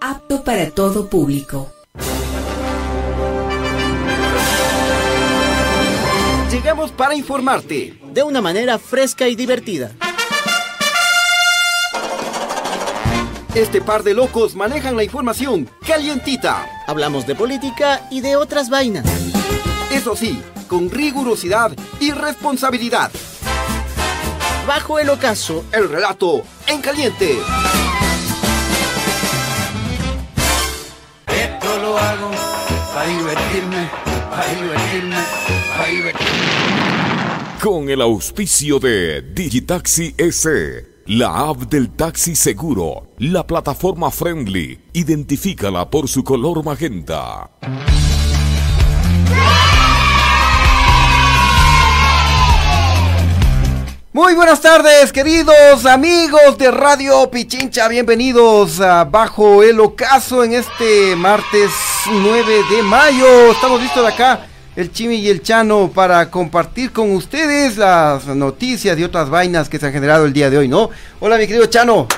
apto para todo público. Llegamos para informarte de una manera fresca y divertida. Este par de locos manejan la información calientita. Hablamos de política y de otras vainas. Eso sí, con rigurosidad y responsabilidad. Bajo el ocaso, el relato en caliente. Para divertirme, para divertirme, para divertirme. Con el auspicio de Digitaxi S, la app del taxi seguro, la plataforma friendly, identifícala por su color magenta. Muy buenas tardes, queridos amigos de Radio Pichincha. Bienvenidos a Bajo el Ocaso en este martes 9 de mayo. Estamos listos de acá, el Chimi y el Chano, para compartir con ustedes las noticias y otras vainas que se han generado el día de hoy, ¿no? Hola, mi querido Chano.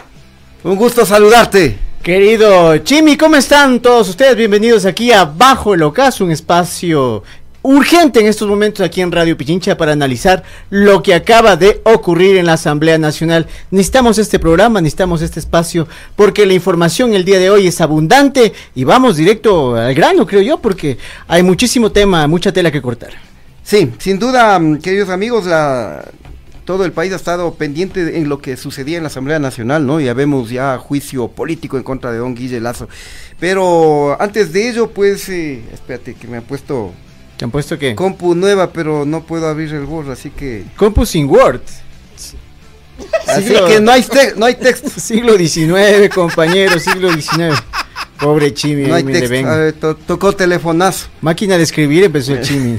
Un gusto saludarte. Querido Chimi, ¿cómo están todos ustedes? Bienvenidos aquí a Bajo el Ocaso, un espacio urgente en estos momentos aquí en Radio Pichincha para analizar lo que acaba de ocurrir en la Asamblea Nacional. Necesitamos este programa, necesitamos este espacio, porque la información el día de hoy es abundante y vamos directo al grano, creo yo, porque hay muchísimo tema, mucha tela que cortar. Sí, sin duda, mm, queridos amigos, la, todo el país ha estado pendiente en lo que sucedía en la Asamblea Nacional, ¿no? Ya vemos ya juicio político en contra de don Guille Lazo. Pero antes de ello, pues, eh, espérate, que me ha puesto ¿Te han puesto qué? Compu nueva, pero no puedo abrir el Word, así que... Compu sin Word. Así que no hay, no hay texto. siglo XIX, compañero, siglo XIX. Pobre Chimi. No hay texto. tocó telefonazo. Máquina de escribir empezó el Chimi.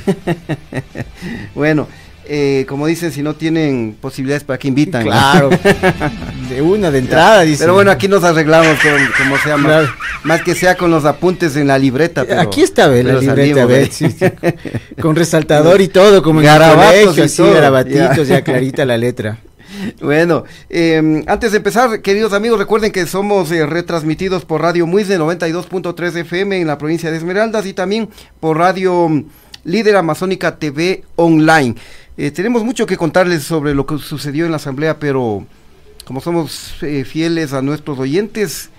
bueno, eh, como dicen, si no tienen posibilidades para que invitan. Claro, de una, de entrada, dice. Pero bueno, aquí nos arreglamos con, como sea, más, que sea con los apuntes en la libreta. aquí está la libreta, con resaltador y todo, como en garabatos, así, garabatitos, ya. clarita la letra. Bueno, em, antes de empezar, queridos amigos, recuerden que somos eh, retransmitidos por Radio Muis 92.3 FM en la provincia de Esmeraldas y también por Radio Líder Amazónica TV Online. Eh, tenemos mucho que contarles sobre lo que sucedió en la asamblea, pero como somos eh, fieles a nuestros oyentes,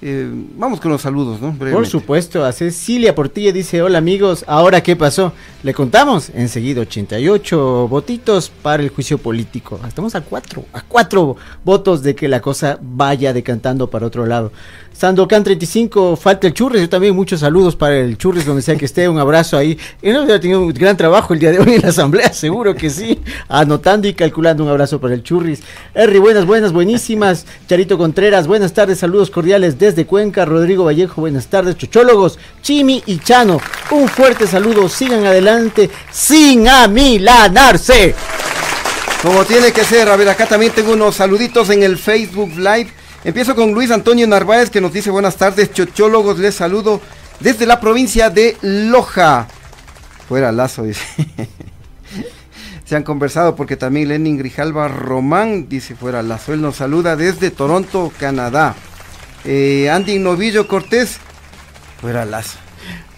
eh, vamos con los saludos, ¿no? Por supuesto, a Cecilia Portilla dice, hola amigos, ¿ahora qué pasó? Le contamos, enseguida 88 votitos para el juicio político. Estamos a cuatro, a cuatro votos de que la cosa vaya decantando para otro lado. Sandocan 35, falta el Churres, yo también muchos saludos para el Churres, donde sea que esté, un abrazo ahí. Él ha tenido un gran trabajo el día de hoy en la asamblea, seguro que sí, anotando y calculando un abrazo para el Churris. Erri, buenas, buenas, buenísimas. Charito Contreras, buenas tardes, saludos cordiales desde Cuenca. Rodrigo Vallejo, buenas tardes. Chochólogos, Chimi y Chano, un fuerte saludo, sigan adelante sin amilanarse. Como tiene que ser, a ver, acá también tengo unos saluditos en el Facebook Live. Empiezo con Luis Antonio Narváez que nos dice buenas tardes, chochólogos, les saludo desde la provincia de Loja. Fuera Lazo, dice. Se han conversado porque también Lenin Grijalva Román dice fuera Lazo. Él nos saluda desde Toronto, Canadá. Eh, Andy Novillo Cortés, fuera Lazo.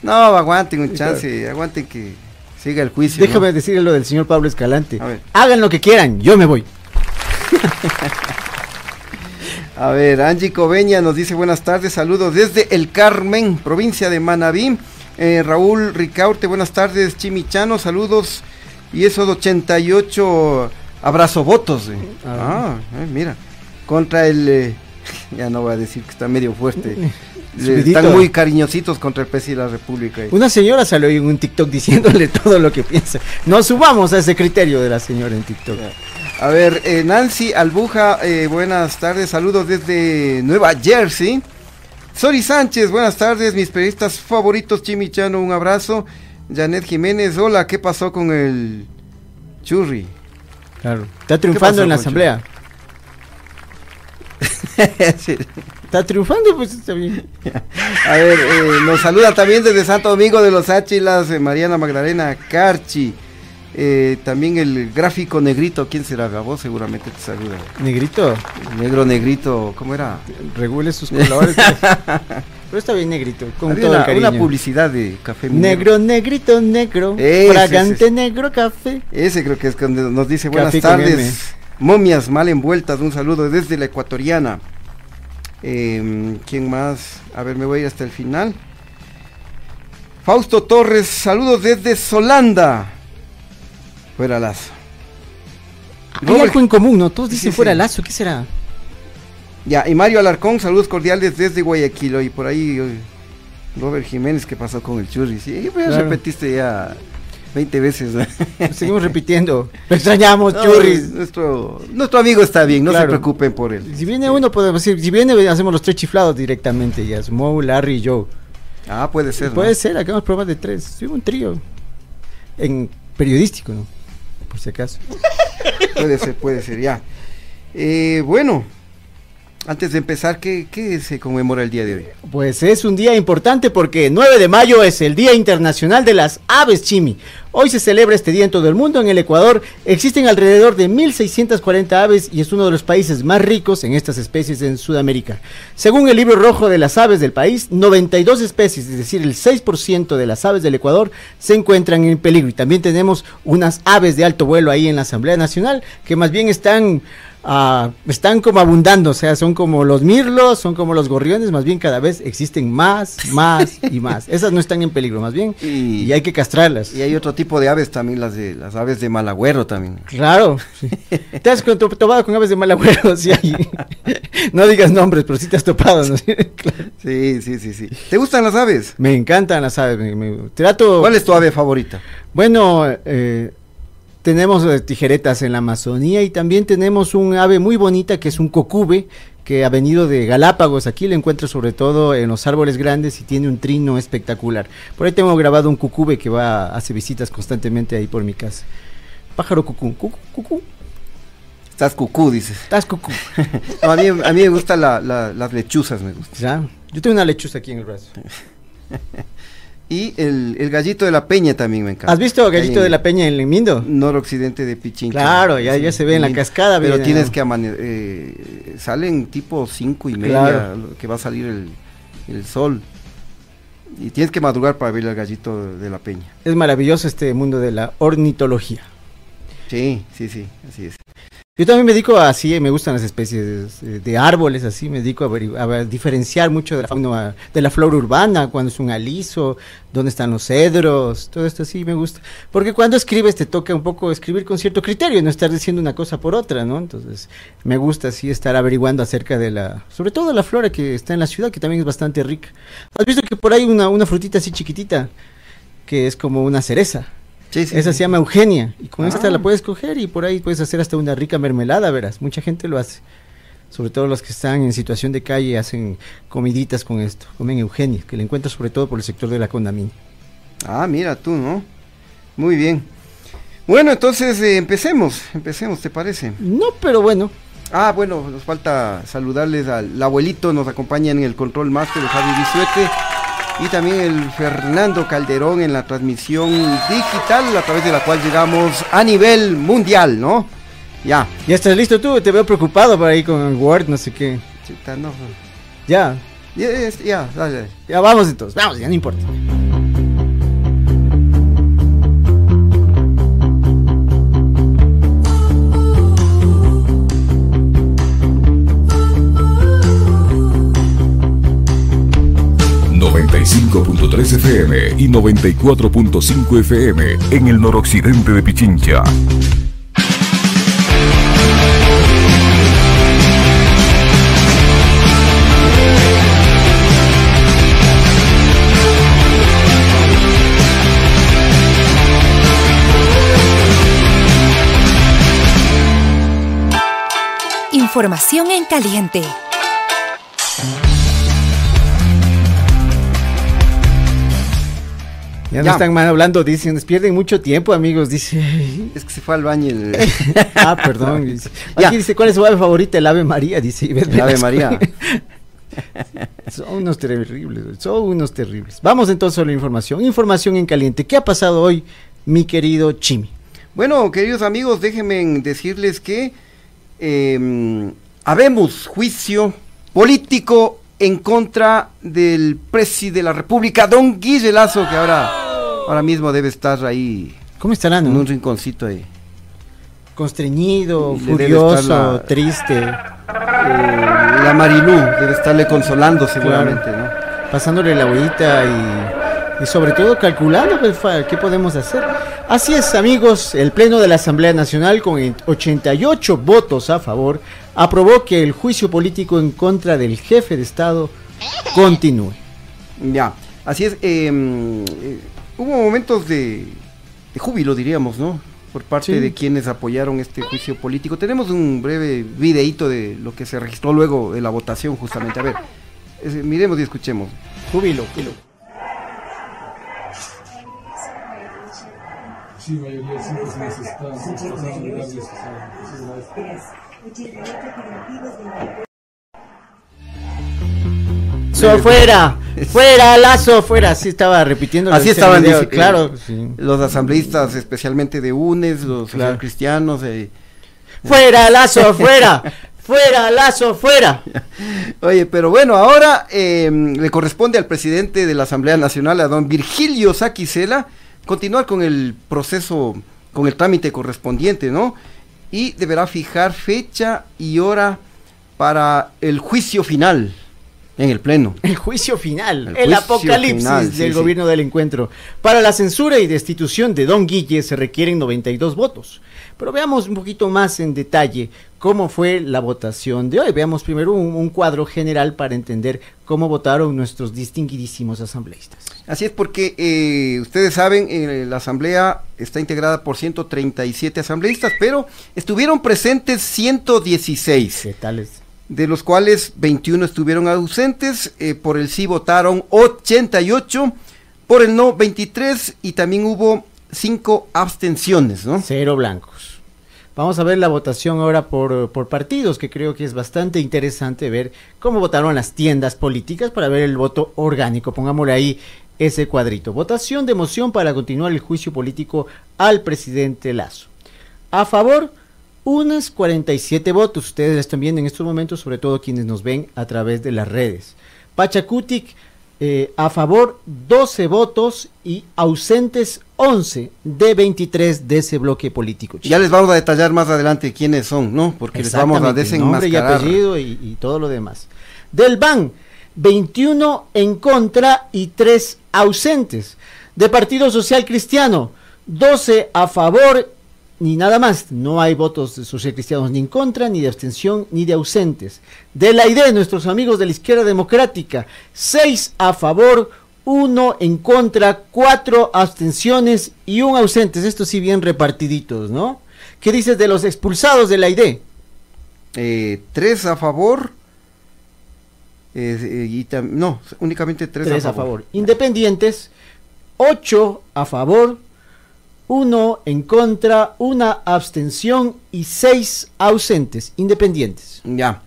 No, aguanten un chance, aguanten que siga el juicio. Déjame decirle lo del señor Pablo Escalante. Hagan lo que quieran, yo me voy. A ver, Angie Coveña nos dice buenas tardes, saludos desde El Carmen, provincia de Manabí. Eh, Raúl Ricaurte, buenas tardes, Chimichano, saludos. Y esos 88 abrazo votos. Eh. Ah, eh, mira, contra el... ya no voy a decir que está medio fuerte. Están muy cariñositos contra el presidente de la República. Una señora salió en un TikTok diciéndole todo lo que piensa. No subamos a ese criterio de la señora en TikTok. A ver, eh, Nancy Albuja, eh, buenas tardes, saludos desde Nueva Jersey. Sori Sánchez, buenas tardes, mis periodistas favoritos, Chimichano, un abrazo. Janet Jiménez, hola, ¿qué pasó con el churri? Claro, está triunfando en la asamblea. Está triunfando, pues está bien. A ver, eh, nos saluda también desde Santo Domingo de los Áchilas, Mariana Magdalena Carchi. Eh, también el gráfico negrito, ¿quién será? Gabo seguramente te saluda. ¿Negrito? Negro negrito, ¿cómo era? Regule sus colores. pues. Pero está bien negrito, con Había todo una, el cariño. una publicidad de café minero. Negro, negrito, negro. Ese, fragante ese, negro café. Ese creo que es cuando nos dice buenas Café tardes. Momias mal envueltas, un saludo desde la ecuatoriana. Em, ¿Quién más? A ver, me voy a ir hasta el final. Fausto Torres, saludos desde Solanda. Fuera Lazo. Hay Robert- algo en común, ¿no? Todos dicen Sí, fuera sí. lazo, ¿qué será? Ya, y Mario Alarcón, saludos cordiales desde Guayaquil. Y por ahí eh, Robert Jiménez, ¿qué pasó con el churri? Sí, pues Claro. repetiste ya 20 veces. ¿no? Seguimos repitiendo. Lo extrañamos, No, churris. Nuestro, nuestro amigo está bien, no se preocupen por él. Si viene uno, podemos decir, si viene, hacemos los tres chiflados directamente, ya. es Mo, Larry y yo. Ah, puede ser. ¿no? Puede ser, hagamos pruebas de tres. Sí, un trío. En periodístico, ¿no? Por si acaso. Puede ser, puede ser, ya. Eh, bueno, antes de empezar, ¿qué, ¿qué se conmemora el día de hoy? Pues es un día importante porque 9 de mayo es el Día Internacional de las Aves Chimi. Hoy se celebra este día en todo el mundo. En el Ecuador existen alrededor de 1.640 aves y es uno de los países más ricos en estas especies en Sudamérica. Según el libro rojo de las aves del país, 92 especies, es decir, el 6% de las aves del Ecuador se encuentran en peligro. Y también tenemos unas aves de alto vuelo ahí en la Asamblea Nacional que más bien están están como abundando, o sea, son como los mirlos, son como los gorriones, más bien cada vez existen más, más y más. Esas no están en peligro, más bien, Y- y, hay que castrarlas. Y hay otro tipo de aves también, las de las aves de Malagüero también. Claro. sí. ¿Te has topado con aves de mal agüero? Sí, hay. No digas nombres, pero sí te has topado. ¿no? Claro. Sí, sí, sí, sí. ¿Te gustan las aves? Me encantan las aves. me- me- trato. ¿Cuál es tu ave favorita? Bueno, eh, tenemos eh, tijeretas en la Amazonía y también tenemos un ave muy bonita que es un cocube que ha venido de Galápagos. Aquí lo encuentro sobre todo en los árboles grandes y tiene un trino espectacular. Por ahí tengo grabado un cucube que va, hace visitas constantemente ahí por mi casa. Pájaro cucú, cucú, cucú. Estás cucú, dices. Estás cucú. No, a, mí, a mí me gustan la- la- las lechuzas, me gustan. Ya. Yo tengo una lechuza aquí en el brazo. Y el, el gallito de la peña también me encanta. ¿Has visto Gallito en de la Peña en el Mindo? Noroccidente de Pichincha. Claro, ya- ya se ve en la cascada, Pero viene, tienes ¿no? que amanecer. salen tipo cinco y media Claro. que va a salir el, el sol. Y tienes que madrugar para ver al gallito de la peña. Es maravilloso este mundo de la ornitología. Sí, sí, sí, así es. Yo también me dedico así, me gustan las especies de, de árboles, así, me dedico a, a diferenciar mucho de la, fauna, de la flora urbana, cuando es un aliso, dónde están los cedros, todo esto así me gusta. Porque cuando escribes te toca un poco escribir con cierto criterio, no estar diciendo una cosa por otra, ¿no? Entonces me gusta así estar averiguando acerca de la, sobre todo la flora que está en la ciudad, que también es bastante rica. ¿Has visto que por ahí una, una frutita así chiquitita, que es como una cereza? Sí, sí, Esa sí. se llama Eugenia y con esta Ah. la puedes coger y por ahí puedes hacer hasta una rica mermelada, verás. Mucha gente lo hace. Sobre todo los que están en situación de calle hacen comiditas con esto. Comen Eugenia, que la encuentras sobre todo por el sector de la condamina. Ah, mira tú, ¿no? Muy bien. Bueno, entonces eh, empecemos, empecemos, ¿te parece? No, pero bueno. Ah, bueno, nos falta saludarles al abuelito, nos acompaña en el control máster, el Javi Bisuete, y también el Fernando Calderón en la transmisión digital, a través de la cual llegamos a nivel mundial, ¿no? Ya. ¿Ya estás listo tú? Te veo preocupado por ahí con el Word, no sé qué. Chuta, no. Ya, Ya, ya, ya, dale. ya vamos entonces. Vamos, ya no importa. .3 FM y 94.5 FM en el noroccidente de Pichincha. Información en caliente. Ya, Ya. no están mal hablando, dicen, pierden mucho tiempo, amigos, dice. Es que se fue al baño el, ah, perdón. dice. Ya. Aquí dice, ¿cuál es su ave favorita? El ave María, dice. El Ave Velasco. María. Son unos terribles, son unos terribles. Vamos entonces a la información. Información en caliente. ¿Qué ha pasado hoy, mi querido Chimi? Bueno, queridos amigos, déjenme decirles que eh, habemos juicio político en contra del presidente de la República, don Guille Lazo, que ahora, ahora mismo debe estar ahí ¿Cómo estarán? en un rinconcito ahí. Constreñido, furioso, la- triste, Eh, la Marilú debe estarle consolando seguramente, ¿no? pasándole la huellita y, y sobre todo calculando pues, qué podemos hacer. Así es, amigos, el Pleno de la Asamblea Nacional con 88 votos a favor aprobó que el juicio político en contra del jefe de Estado continúe. Ya, así es. eh, hubo momentos de, de júbilo, diríamos, ¿no? Por parte Sí. de quienes apoyaron este juicio político. Tenemos un breve videíto de lo que se registró luego de la votación, justamente. A ver, es- miremos y escuchemos. Júbilo, júbilo. Sí, mayoría se So, fuera, fuera, Lazo, fuera. Así estaba repitiendo. Así estaban video, dice- claro. sí. Los asambleístas, especialmente de UNES, los Claro. cristianos. eh, Fuera, Lazo, fuera. Fuera, Lazo, fuera. Oye, pero bueno, ahora eh, le corresponde al presidente de la Asamblea Nacional, a don Virgilio Saquicela, continuar con el proceso, con el trámite correspondiente, ¿no? Y deberá fijar fecha y hora para el juicio final en el Pleno. El juicio final, El el, juicio apocalipsis final, sí, del sí. gobierno del encuentro. Para la censura y destitución de Don Guille se requieren 92 votos. Pero veamos un poquito más en detalle cómo fue la votación de hoy. Veamos primero un, un cuadro general para entender cómo votaron nuestros distinguidísimos asambleístas. Así es porque eh, ustedes saben, eh, la Asamblea está integrada por 137 asambleístas, pero estuvieron presentes 116. ¿Qué? De los cuales 21 estuvieron ausentes, eh, por el sí votaron 88, por el no 23 y también hubo 5 abstenciones, ¿no? Cero blancos. Vamos a ver la votación ahora por, por partidos, que creo que es bastante interesante ver cómo votaron las tiendas políticas para ver el voto orgánico. Pongámosle ahí ese cuadrito. Votación de moción para continuar el juicio político al presidente Lazo. A favor, unas 47 votos. Ustedes están viendo en estos momentos, sobre todo quienes nos ven a través de las redes. Pachacutic, eh, a favor 12 votos y ausentes 11 de 23 de ese bloque político. Ya les vamos a detallar más adelante quiénes son, ¿no? Porque les vamos a Exactamente, nombre y desenmascarar. apellido y, y todo lo demás. Del BAN, 21 en contra y 3 ausentes. De Partido Social Cristiano, 12 a favor ni nada más. No hay votos de social cristianos ni en contra, ni de abstención, ni de ausentes. De la ID, nuestros amigos de la izquierda democrática, 6 a favor, 1 en contra, 4 abstenciones y un ausentes. Estos sí bien repartiditos, ¿no? ¿Qué dices de los expulsados de la ID? Eh, tres a favor. eh, y tam- no, únicamente tres, 3 a favor. Independientes, 8 a favor, 1 en contra, una abstención y 6 ausentes. Independientes. Ya.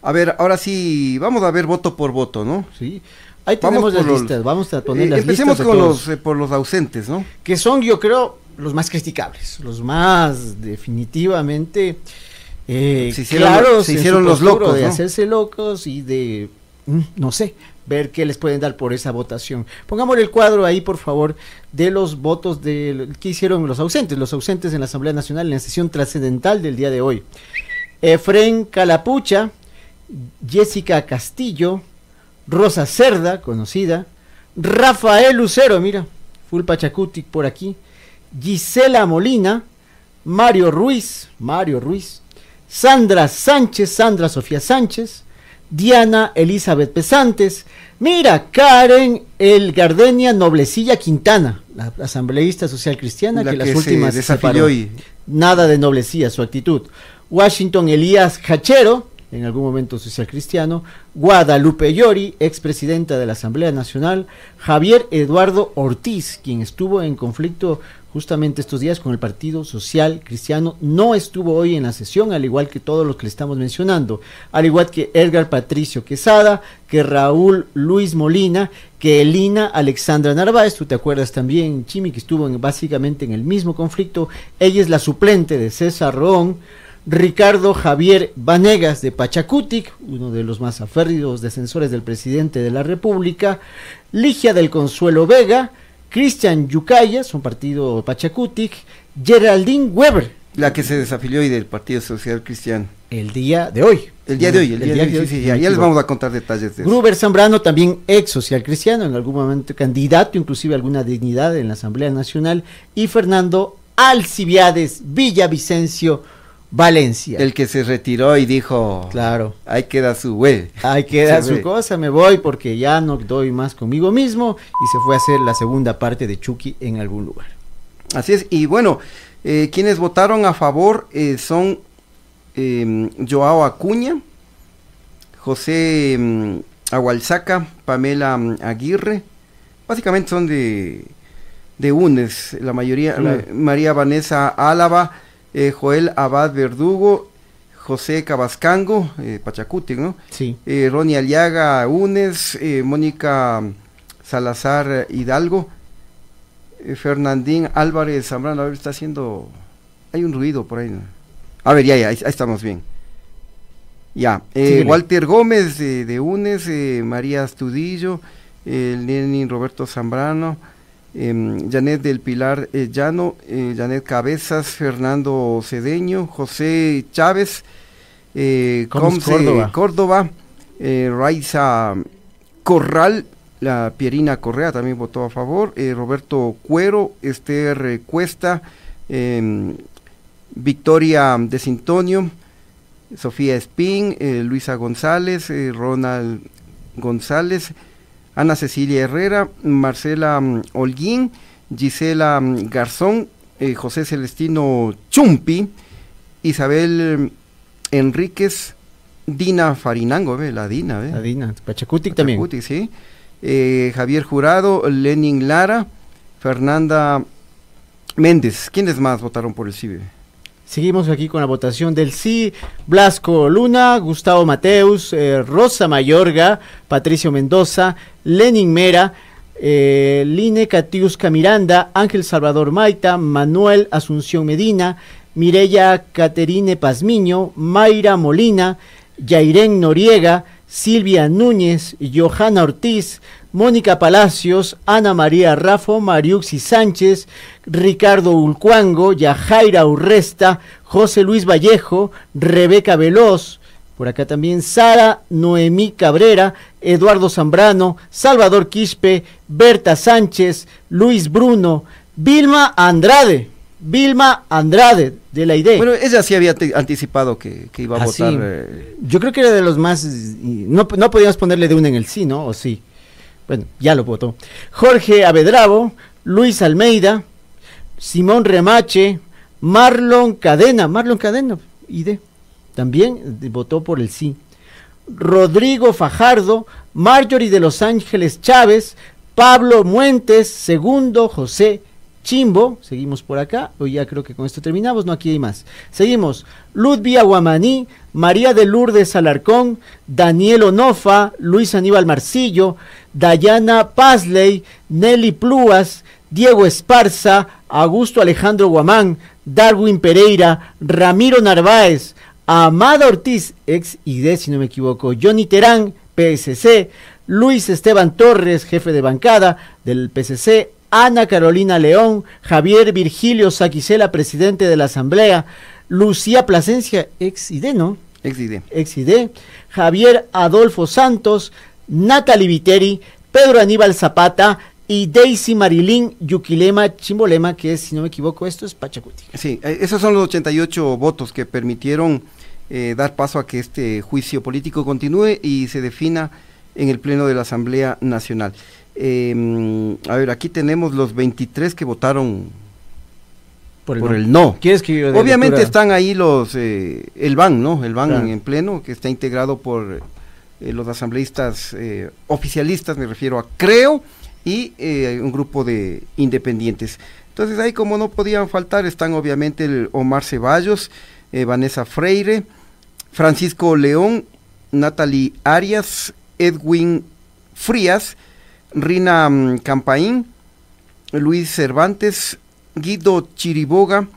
A ver, ahora sí, vamos a ver voto por voto, ¿no? ¿sí? Ahí Vamos tenemos las los- listas. Vamos a poner Eh, las empecemos listas de con los, eh, por los ausentes, ¿no? que son, yo creo, los más criticables, los más definitivamente eh, Se hicieron- claros se en su hicieron los locos, de ¿no? hacerse locos y de, mm, no sé, ver qué les pueden dar por esa votación. Pongámosle el cuadro ahí, por favor, de los votos de que hicieron los ausentes, los ausentes en la Asamblea Nacional en la sesión trascendental del día de hoy. Efren Calapucha, Jessica Castillo, Rosa Cerda, conocida, Rafael Lucero, mira, full Pachacutic por aquí, Gisela Molina, Mario Ruiz, Mario Ruiz, Sandra Sánchez, Sandra Sofía Sánchez, Diana Elizabeth Pesantes, mira, Karen El Gardenia Noblecilla Quintana, la asambleísta social cristiana La que, las que últimas y- Nada de noblecía su actitud. Washington Elías Hachero, en algún momento social cristiano, Guadalupe Llori, expresidenta de la Asamblea Nacional, Javier Eduardo Ortiz, quien estuvo en conflicto justamente estos días con el Partido Social Cristiano, no estuvo hoy en la sesión, al igual que todos los que le estamos mencionando, al igual que Edgar Patricio Quesada, que Raúl Luis Molina, que Elina Alexandra Narváez, tú te acuerdas también, Chimi, que estuvo en- básicamente en el mismo conflicto, ella es la suplente de César Roón, Ricardo Javier Vanegas de Pachacutic, uno de los más aférridos defensores del presidente de la República, Ligia del Consuelo Vega, Cristian Yucaya, son partido Pachacutic, Geraldine Weber, La que se desafilió hoy del Partido Social Cristiano. el día de hoy. El día de hoy, el, día, de hoy, sí, sí, ya, les vamos a contar detalles de eso. Gruber Zambrano, también ex social cristiano, en algún momento candidato, inclusive a alguna dignidad en la Asamblea Nacional, y Fernando Alcibiades Villavicencio Valencia. El que se retiró y dijo, Claro. ahí queda su güey. Ahí queda su cosa, me voy porque ya no doy más conmigo mismo y se fue a hacer la segunda parte de Chucky en algún lugar. Así es, y bueno, eh, quienes votaron a favor eh, son eh, Joao Acuña, José mm, Agualzaca, Pamela mm, Aguirre, básicamente son de, de UNES, la mayoría, Claro. María Vanessa Álava, eh, Joel Abad Verdugo, José Cabascango, eh, Pachacuti, ¿no? Sí. eh, Ronnie Aliaga Unes, Mónica Salazar Hidalgo, Fernandín Álvarez Zambrano, a ver, está haciendo, hay un ruido por ahí. ¿no? A ver, ya, ya, ahí, ahí estamos bien. Ya. Walter Gómez de, de Unes, María Astudillo, Lenin Roberto Zambrano, em, Janet del Pilar eh, Llano, eh, Janet Cabezas, Fernando Cedeño, José Chávez, eh, Coms Córdoba. Córdoba, eh, Raiza Corral, la Pierina Correa también votó a favor, eh, Roberto Cuero, Esther Cuesta, em, Victoria de Sintonio, Sofía Espín, eh, Luisa González, eh, Ronald González, Ana Cecilia Herrera, Marcela mm, Holguín, Gisela mm, Garzón, eh, José Celestino Chumpi, Isabel mm, Enríquez, Dina Farinango, ve, la Dina, ve. Adina, Pachacutic también. Pachacuti, sí. Eh, Javier Jurado, Lenin Lara, Fernanda Méndez. ¿Quiénes más votaron por el CIBE? Seguimos aquí con la votación del sí. Blasco Luna, Gustavo Mateus, eh, Rosa Mayorga, Patricio Mendoza, Lenin Mera, eh, Line Catiusca Miranda, Ángel Salvador Maita, Manuel Asunción Medina, Mireya Caterine Pazmiño, Mayra Molina, Yairén Noriega, Silvia Núñez, Johanna Ortiz, Mónica Palacios, Ana María Rafo, Mariuxi Sánchez, Ricardo Ulcuango, Yajaira Urresta, José Luis Vallejo, Rebeca Veloz, por acá también Sara Noemí Cabrera, Eduardo Zambrano, Salvador Quispe, Berta Sánchez, Luis Bruno, Vilma Andrade, Vilma Andrade de la IDE. Bueno, ella sí había anticipado que, que iba a Ah, votar. eh, Yo creo que era de los más... No, no podíamos ponerle de una en el sí, ¿no? ¿O sí? Bueno, ya lo votó. Jorge Abedravo, Luis Almeida, Simón Remache, Marlon Cadena, Marlon Cadena, ID, también eh, votó por el sí. Rodrigo Fajardo, Marjorie de Los Ángeles Chávez, Pablo Muentes, segundo José Chimbo, seguimos por acá, hoy ya creo que con esto terminamos, no aquí hay más. Seguimos, Ludvig Aguamaní, María de Lourdes Alarcón, Daniel Onofa, Luis Aníbal Marcillo, Dayana Pazley, Nelly Plúas, Diego Esparza, Augusto Alejandro Guamán, Darwin Pereira, Ramiro Narváez, Amada Ortiz, ex ID si no me equivoco, Johnny Terán, PSC, Luis Esteban Torres, jefe de bancada del PSC, Ana Carolina León, Javier Virgilio Saquicela, presidente de la Asamblea, Lucía Plasencia, ex ID, ¿no? ex ID. ex ID, Javier Adolfo Santos, Natalie Viteri, Pedro Aníbal Zapata y Daisy Marilín Yuquilema Chimbolema, que es, si no me equivoco, esto es Pachacuti. Sí, eh, esos son los 88 votos que permitieron eh, dar paso a que este juicio político continúe y se defina en el Pleno de la Asamblea Nacional. Eh, mm, a ver, aquí tenemos los 23 que votaron por el no. ¿Quieres que yo dé Obviamente lectura? están ahí los, eh, el BAN, ¿no? El BAN Claro. en pleno, que está integrado por eh, los asambleístas eh, oficialistas, me refiero a Creo, y un grupo de independientes. Entonces ahí como no podían faltar están obviamente el Omar Ceballos, Vanessa Freire, Francisco León, Natalie Arias, Edwin Frías, Rina mm, Campaín, Luis Cervantes, Guido Chiriboga,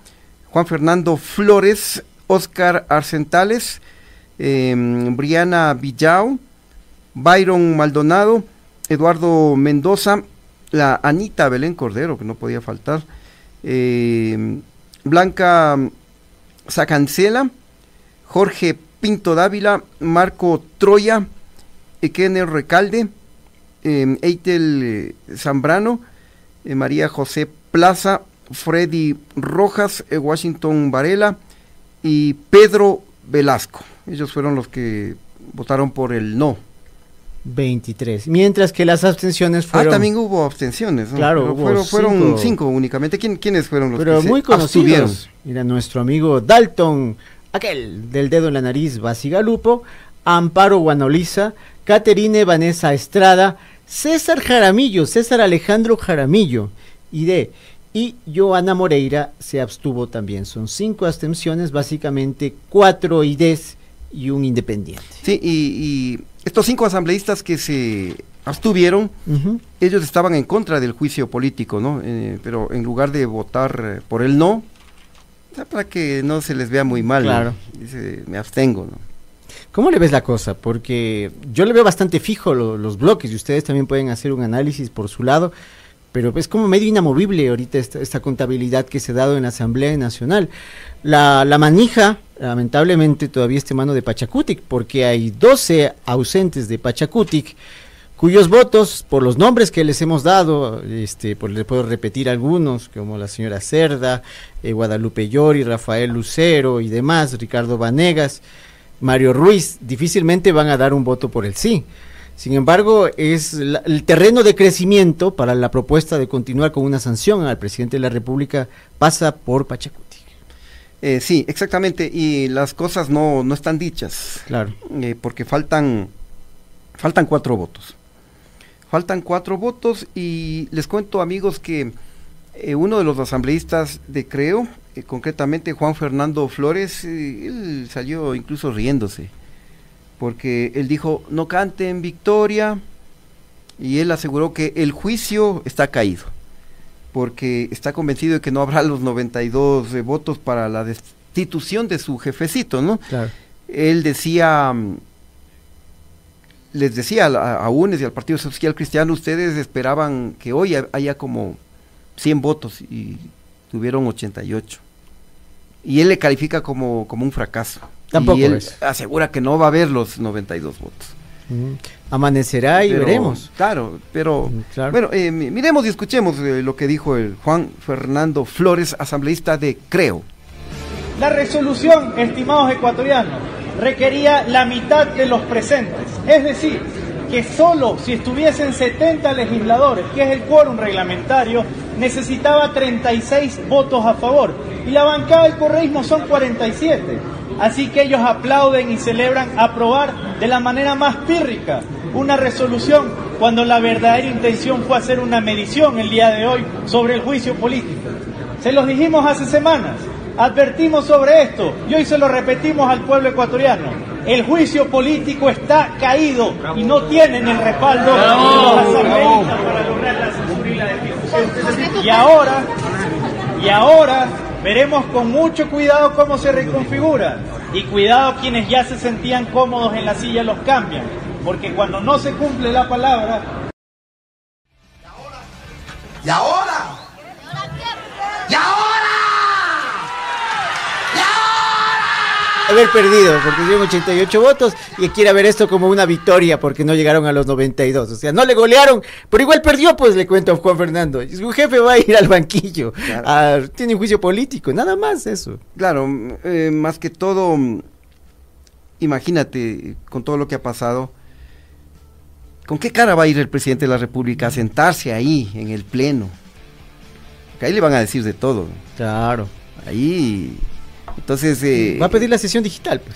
Juan Fernando Flores, Oscar Arcentales, eh, Briana Villao, Byron Maldonado, Eduardo Mendoza, la Anita Belén Cordero, que no podía faltar, eh, Blanca Sacancela, Jorge Pinto Dávila, Marco Troya, Ekener Recalde, eh, Eitel eh, Zambrano, eh, María José Plaza, Freddy Rojas, eh, Washington Varela y Pedro Velasco. Ellos fueron los que votaron por el no. 23. Mientras que las abstenciones fueron. Ah, también hubo abstenciones. ¿no? Claro, hubo fueron, fueron cinco. cinco. únicamente. ¿Quién, ¿Quiénes fueron los pero que muy se abstuvieron? conocidos. Mira, nuestro amigo Dalton, aquel del dedo en la nariz, Basigalupo, Amparo Guanoliza, Caterine Vanessa Estrada, César Jaramillo, César Alejandro Jaramillo, y de y Joana Moreira se abstuvo también. Son cinco abstenciones, básicamente cuatro IDs y un independiente. Sí, y, y estos cinco asambleístas que se abstuvieron, ellos estaban en contra del juicio político, ¿no? Eh, pero en lugar de votar eh, por el no, para que no se les vea muy mal, ¿no? Claro. dice, me abstengo, ¿no? ¿Cómo le ves la cosa? Porque yo le veo bastante fijo lo- los bloques y ustedes también pueden hacer un análisis por su lado, pero es como medio inamovible ahorita esta, contabilidad que se ha dado en la Asamblea Nacional. La, manija, lamentablemente, todavía está en mano de Pachacutic, porque hay 12 ausentes de Pachacutic, cuyos votos, por los nombres que les hemos dado, este, por, le puedo repetir algunos, como la señora Cerda, eh, Guadalupe Llori, Rafael Lucero y demás, Ricardo Vanegas, Mario Ruiz, difícilmente van a dar un voto por el sí. Sin embargo, es la- el terreno de crecimiento para la propuesta de continuar con una sanción al presidente de la República pasa por Pachacuti. Eh, sí, exactamente, y las cosas no, no están dichas, Claro. eh, porque faltan, faltan cuatro votos. Faltan cuatro votos y les cuento amigos que eh, uno de los asambleístas de Creo, eh, concretamente Juan Fernando Flores, eh, él salió incluso riéndose, porque él dijo, no canten victoria, y él aseguró que el juicio está caído, porque está convencido de que no habrá los 92 eh, votos para la destitución de su jefecito, ¿no? Claro. él decía, mm, les decía a, a UNES y al Partido Social Cristiano, ustedes esperaban que hoy ha- haya como 100 votos y tuvieron 88. Y él le califica como, como un fracaso. Tampoco y él es. asegura que no va a haber los 92 votos. Mm. Amanecerá y Pero, veremos. Claro, pero Mm, claro. bueno, eh, mi- miremos y escuchemos eh, lo que dijo el Juan Fernando Flores, asambleísta de Creo. La resolución, estimados ecuatorianos, requería la mitad de los presentes. Es decir, que solo si estuviesen 70 legisladores, que es el quórum reglamentario, necesitaba 36 votos a favor. Y la bancada del correísmo son 47. Así que ellos aplauden y celebran aprobar de la manera más pírrica una resolución cuando la verdadera intención fue hacer una medición el día de hoy sobre el juicio político. Se los dijimos hace semanas, advertimos sobre esto y hoy se lo repetimos al pueblo ecuatoriano. El juicio político está caído y no tienen el respaldo de los asambleístas para lograr la censura y la destitución. Y ahora, y ahora veremos con mucho cuidado cómo se reconfigura. Y cuidado quienes ya se sentían cómodos en la silla los cambian. Porque cuando no se cumple la palabra, ¿Y ahora? ¿Y ahora? ¿Y haber perdido porque dieron 88 votos y quiere ver esto como una victoria porque no llegaron a los 92. O sea, no le golearon, pero igual perdió, pues le cuento a Juan Fernando. Su jefe va a ir al banquillo. Claro. Tiene un juicio político, nada más eso. Claro, eh, más que todo, imagínate con todo lo que ha pasado, ¿con qué cara va a ir el presidente de la República a sentarse ahí en el pleno? Que ahí le van a decir de todo. Claro. Ahí, entonces, eh, Va a pedir la sesión digital, pues,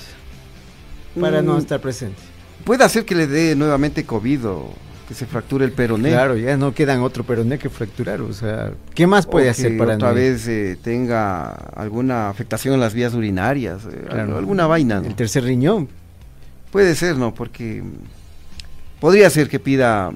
para no mm, estar presente. puede hacer que le dé nuevamente COVID o que se fracture el peroné. Claro, ya no quedan otro peroné que fracturar. O sea, ¿qué más o puede que hacer para otra no vez eh, tenga alguna afectación en las vías urinarias, eh, Claro. alguna vaina. ¿no? El tercer riñón. Puede ser, ¿no? Porque podría ser que pida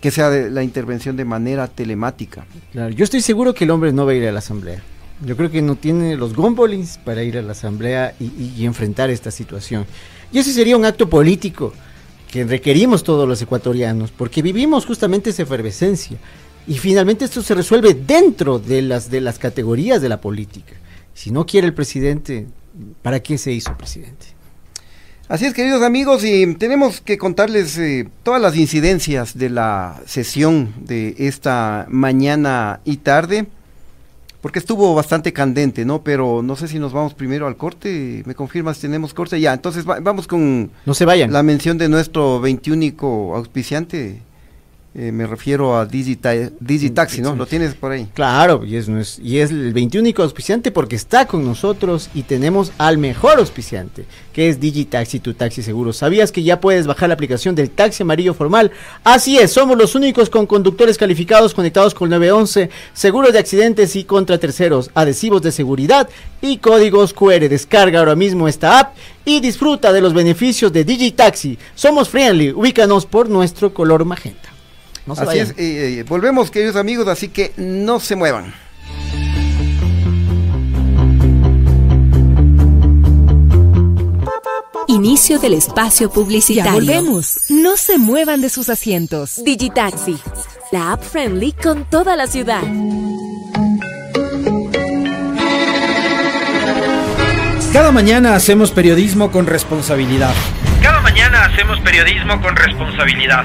que sea de la intervención de manera telemática. Claro, yo estoy seguro que el hombre no va a ir a la asamblea. Yo creo que no tiene los gombolins para ir a la asamblea y enfrentar esta situación. Y ese sería un acto político que requerimos todos los ecuatorianos, porque vivimos justamente esa efervescencia. Y finalmente esto se resuelve dentro de las, de las categorías de la política. Si no quiere el presidente, ¿para qué se hizo presidente? Así es, queridos amigos, y tenemos que contarles eh, todas las incidencias de la sesión de esta mañana y tarde, porque estuvo bastante candente, ¿no? Pero no sé si nos vamos primero al corte, me confirmas, tenemos corte, ya, entonces va- vamos con No se vayan. la mención de nuestro 21 auspiciante, eh, me refiero a Digita- Digitaxi, ¿no? Lo tienes por ahí. Claro, y es, y es el 21 auspiciante porque está con nosotros y tenemos al mejor auspiciante, que es Digitaxi, tu taxi seguro. ¿Sabías que ya puedes bajar la aplicación del taxi amarillo formal? Así es, somos los únicos con conductores calificados conectados con 911, seguros de accidentes y contra terceros, adhesivos de seguridad y códigos QR. Descarga ahora mismo esta app y disfruta de los beneficios de Digitaxi. Somos friendly, ubícanos por nuestro color magenta. No se Así vayan. es, eh, eh, volvemos, queridos amigos, así que no se muevan. Inicio del espacio Ya publicitario. volvemos. No se muevan de sus asientos. Digitaxi, la app friendly con toda la ciudad. Cada mañana hacemos periodismo con responsabilidad. Cada mañana hacemos periodismo con responsabilidad.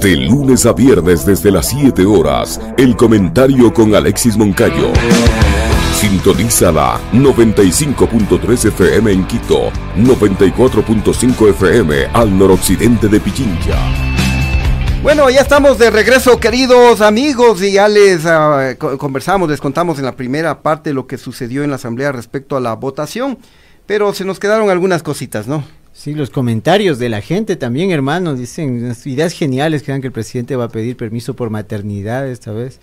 De lunes a viernes desde las 7 horas, el comentario con Alexis Moncayo. Sintoniza la 95.3 FM en Quito, 94.5 FM al noroccidente de Pichincha. Bueno, ya estamos de regreso, queridos amigos, y ya les ah, co- conversamos, les contamos en la primera parte lo que sucedió en la asamblea respecto a la votación, pero se nos quedaron algunas cositas, ¿no? Sí, los comentarios de la gente también, hermanos, dicen unas ideas geniales, crean que el presidente va a pedir permiso por maternidad esta vez.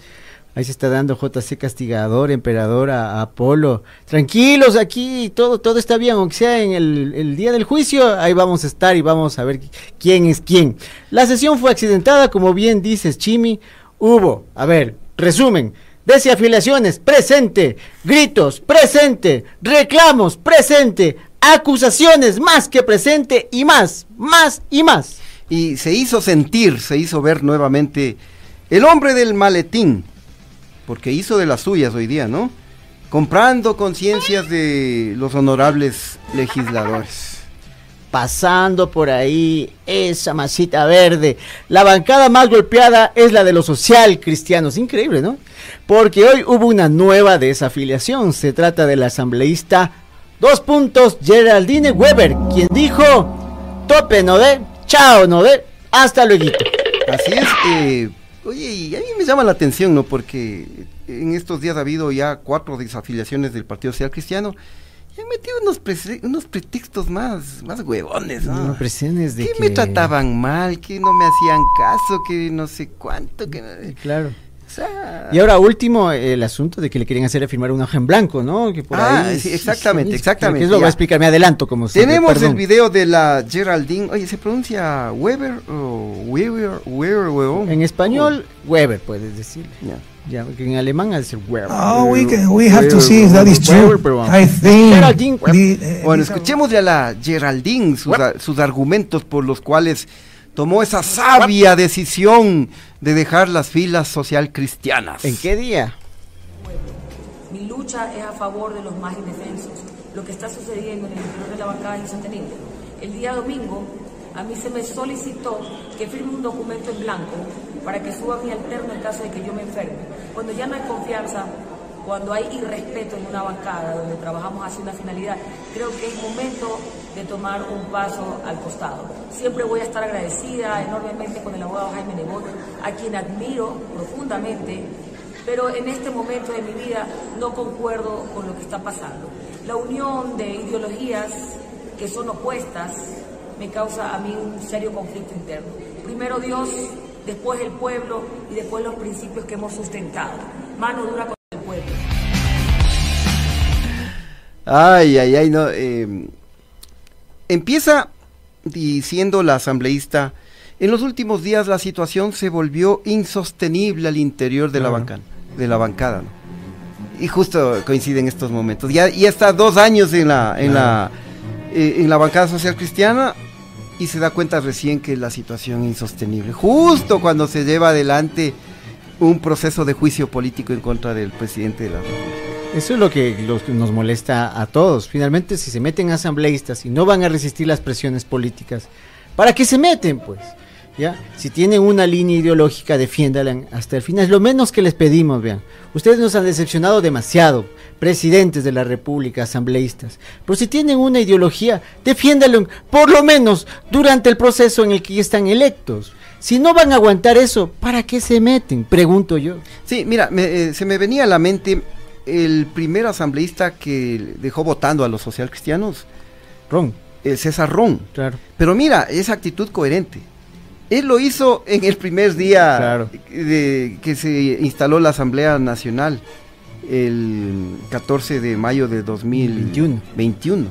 Ahí se está dando JC Castigador, Emperador a, Apolo. Tranquilos aquí, todo, todo está bien, aunque sea en el, el día del juicio, ahí vamos a estar y vamos a ver qui- quién es quién. La sesión fue accidentada, como bien dices, Chimi. Hubo, a ver, resumen. Desafiliaciones, presente. Gritos, presente. Reclamos, presente. Acusaciones, más que presente y más, más y más. Y se hizo sentir, se hizo ver nuevamente el hombre del maletín, porque hizo de las suyas hoy día, ¿no? Comprando conciencias de los honorables legisladores. Pasando por ahí esa masita verde. La bancada más golpeada es la de los social cristianos. Increíble, ¿no? Porque hoy hubo una nueva desafiliación. Se trata del asambleísta dos puntos Geraldine Weber, quien dijo tope no de, chao no de, hasta luego. Así es. eh, oye, y a mí me llama la atención, ¿no? Porque en estos días ha habido ya cuatro desafiliaciones del Partido Social Cristiano y han metido unos, unos pretextos más, más huevones, ¿no? No, presiones de que que... me trataban mal, que no me hacían caso, que no sé cuánto, que... no- Claro. Sea, Y ahora último, el asunto de que le quieren hacer firmar una hoja en blanco, ¿no? Que por Ah, ahí sí, exactamente, que exactamente, Eso lo va a explicar, me adelanto como siempre, Tenemos el video de la Geraldine. Oye, ¿se pronuncia Weber o Weber? Weber, huevón? En español, Weber, puedes decirle. Ya. Ya, porque en alemán es el Weber. Oh, we, can- we have to see if that is true. Weber, I think. Geraldine Weber. the- Bueno, uh, escuchémosle a la Geraldine sus, a- sus argumentos por los cuales tomó esa sabia decisión de dejar las filas social cristianas. ¿En qué día? Mi lucha es a favor de los más indefensos. Lo que está sucediendo en el interior de la bancada es insostenible. El día domingo a mí se me solicitó que firme un documento en blanco para que suba mi alterno en caso de que yo me enferme. Cuando ya no hay confianza, cuando hay irrespeto en una bancada donde trabajamos hacia una finalidad, creo que es momento de tomar un paso al costado. Siempre voy a estar agradecida enormemente con el abogado Jaime Nebot, a quien admiro profundamente, pero en este momento de mi vida no concuerdo con lo que está pasando. La unión de ideologías que son opuestas me causa a mí un serio conflicto interno. Primero Dios, después el pueblo y después los principios que hemos sustentado. Mano dura con pueblo. Ay, ay, ay, no. eh, empieza diciendo la asambleísta, en los últimos días la situación se volvió insostenible al interior de la de la bancada, ¿no? Y justo coincide en estos momentos. Ya, ya está dos años en la, en la, eh, en la bancada social cristiana y se da cuenta recién que la situación es insostenible. Justo cuando se lleva adelante un proceso de juicio político en contra del presidente de la República. Eso es lo que nos molesta a todos. Finalmente, si se meten asambleístas y no van a resistir las presiones políticas, ¿para qué se meten, pues? ¿Ya? Si tienen una línea ideológica, defiéndala hasta el final. Es lo menos que les pedimos, vean. Ustedes nos han decepcionado demasiado, presidentes de la República, asambleístas. Pero si tienen una ideología, defiéndalo, por lo menos durante el proceso en el que ya están electos. Si no van a aguantar eso, ¿para qué se meten? Pregunto yo. Sí, mira, me, eh, se me venía a la mente el primer asambleísta que dejó votando a los socialcristianos, Ron. el César Ron. Claro. Pero mira, esa actitud coherente. Él lo hizo en el primer día Claro. de que se instaló la Asamblea Nacional, el 14 de mayo de 2021.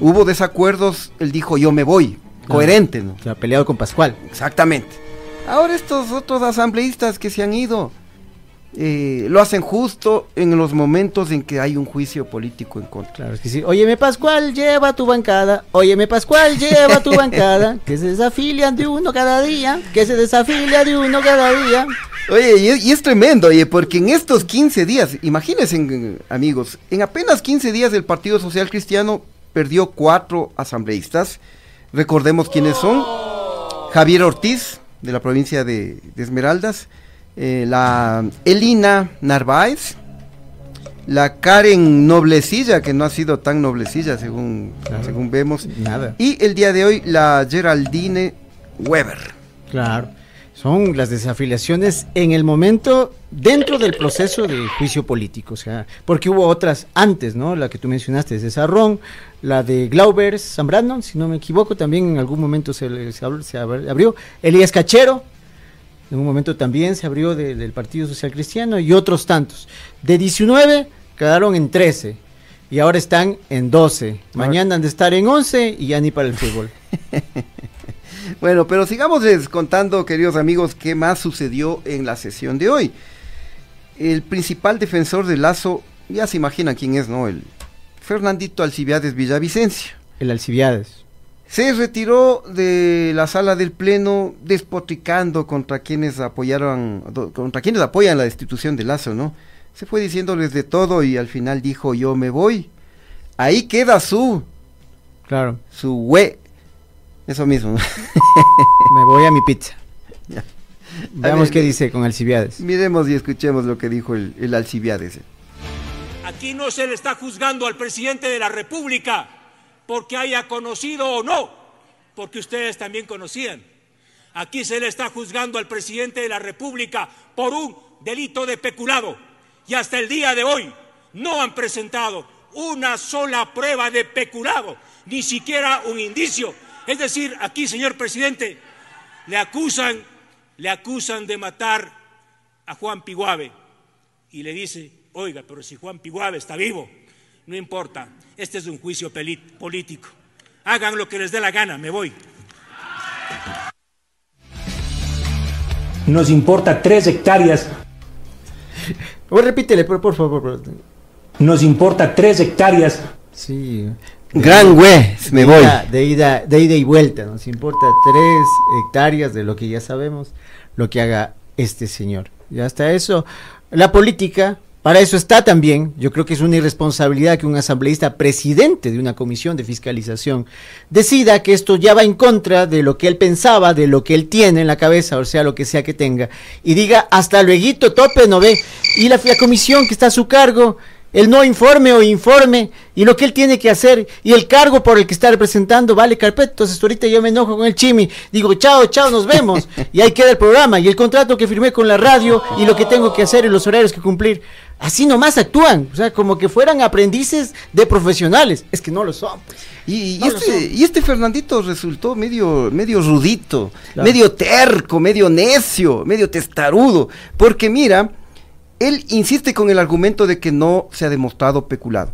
Hubo desacuerdos, él dijo yo me voy, coherente, ¿no? Se ha peleado con Pascual. Exactamente. Ahora estos otros asambleístas que se han ido eh, lo hacen justo en los momentos en que hay un juicio político en contra. Claro, es que sí. Óyeme Pascual, lleva tu bancada. Óyeme Pascual, lleva tu bancada. Que se desafilian de uno cada día. Que se desafilia de uno cada día. Oye, y es, y es tremendo, oye, porque en estos 15 días, imagínense, en- amigos, en apenas 15 días el Partido Social Cristiano perdió cuatro asambleístas. Recordemos quiénes son. Javier Ortiz, de la provincia de, de Esmeraldas. eh, la Elina Narváez. La Karen Noblecilla, que no ha sido tan noblecilla según, según vemos. Nada. Y el día de hoy la Geraldine Weber. Claro. Son las desafiliaciones en el momento dentro del proceso de juicio político, o sea, porque hubo otras antes, ¿no? La que tú mencionaste, César Ron, la de Glauber Zambrano, si no me equivoco, también en algún momento se, se abr- se abr- abrió. Elías Cachero, en un momento también se abrió de- del Partido Social Cristiano y otros tantos. De 19 quedaron en 13 y ahora están en 12. Mañana han de estar en 11 y ya ni para el fútbol. Bueno, pero sigamos contando, queridos amigos, qué más sucedió en la sesión de hoy. El principal defensor de Lazo, ya se imaginan quién es, ¿no? El Fernandito Alcibiades Villavicencio. El Alcibiades. Se retiró de la sala del pleno despotricando contra quienes apoyaron, contra quienes apoyan la destitución de Lazo, ¿no? Se fue diciéndoles de todo y al final dijo yo me voy. Ahí queda su, Claro. su hue. Eso mismo. Me voy a mi pizza. Ya. Veamos ver, qué dice con Alcibiades. Miremos y escuchemos lo que dijo el, el Alcibiades. Aquí no se le está juzgando al presidente de la República porque haya conocido o no, porque ustedes también conocían. Aquí se le está juzgando al presidente de la República por un delito de peculado. Y hasta el día de hoy no han presentado una sola prueba de peculado, ni siquiera un indicio. Es decir, aquí, señor presidente, le acusan, le acusan de matar a Juan Piguave y le dice, oiga, pero si Juan Piguave está vivo, no importa, este es un juicio político. Hagan lo que les dé la gana, me voy. Nos importa tres hectáreas. O repítele, por, por favor. Nos importa tres hectáreas. Sí. Gran güey, me de voy. ida- de ida, de ida y vuelta. Nos importa tres hectáreas de lo que ya sabemos, lo que haga este señor. Y hasta eso, la política, para eso está también. Yo creo que es una irresponsabilidad que un asambleísta presidente de una comisión de fiscalización decida que esto ya va en contra de lo que él pensaba, de lo que él tiene en la cabeza, o sea, lo que sea que tenga, y diga hasta luego, tope, no ve. Y la, la comisión que está a su cargo el no informe o informe y lo que él tiene que hacer y el cargo por el que está representando vale carpeta. Entonces ahorita yo me enojo con el Chimi, digo chao, chao, nos vemos y ahí queda el programa y el contrato que firmé con la radio y lo que tengo que hacer y los horarios que cumplir. Así nomás actúan, o sea, como que fueran aprendices de profesionales. Es que no lo son. pues. Y, y No lo este, son. y este Fernandito resultó medio, medio rudito, Claro. medio terco, medio necio, medio testarudo. Porque mira, él insiste con el argumento de que no se ha demostrado peculado.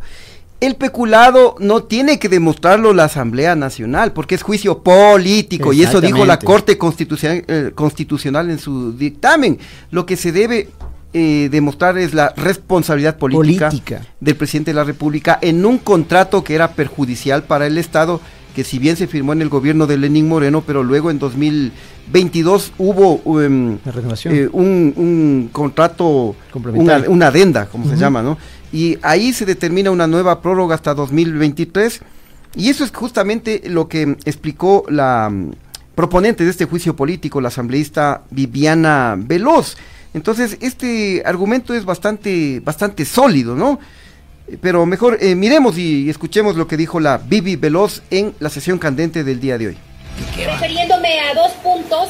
El peculado no tiene que demostrarlo la Asamblea Nacional, porque es juicio político, y eso dijo la. Corte Constitucional, eh, Constitucional en su dictamen. Lo que se debe eh, demostrar es la responsabilidad política, Política. del presidente de la República en un contrato que era perjudicial para el Estado, que si bien se firmó en el gobierno de Lenín Moreno, pero luego en 2022 hubo um, eh, un, un contrato, una, adenda, como se llama, ¿no? Y ahí se determina una nueva prórroga hasta 2023, y eso es justamente lo que explicó la mm, proponente de este juicio político, la asambleísta Viviana Veloz. Entonces, este argumento es bastante, bastante sólido, ¿no? Pero mejor eh, miremos y escuchemos lo que dijo la Vivi Veloz en la sesión candente del día de hoy. Refiriéndome a dos puntos,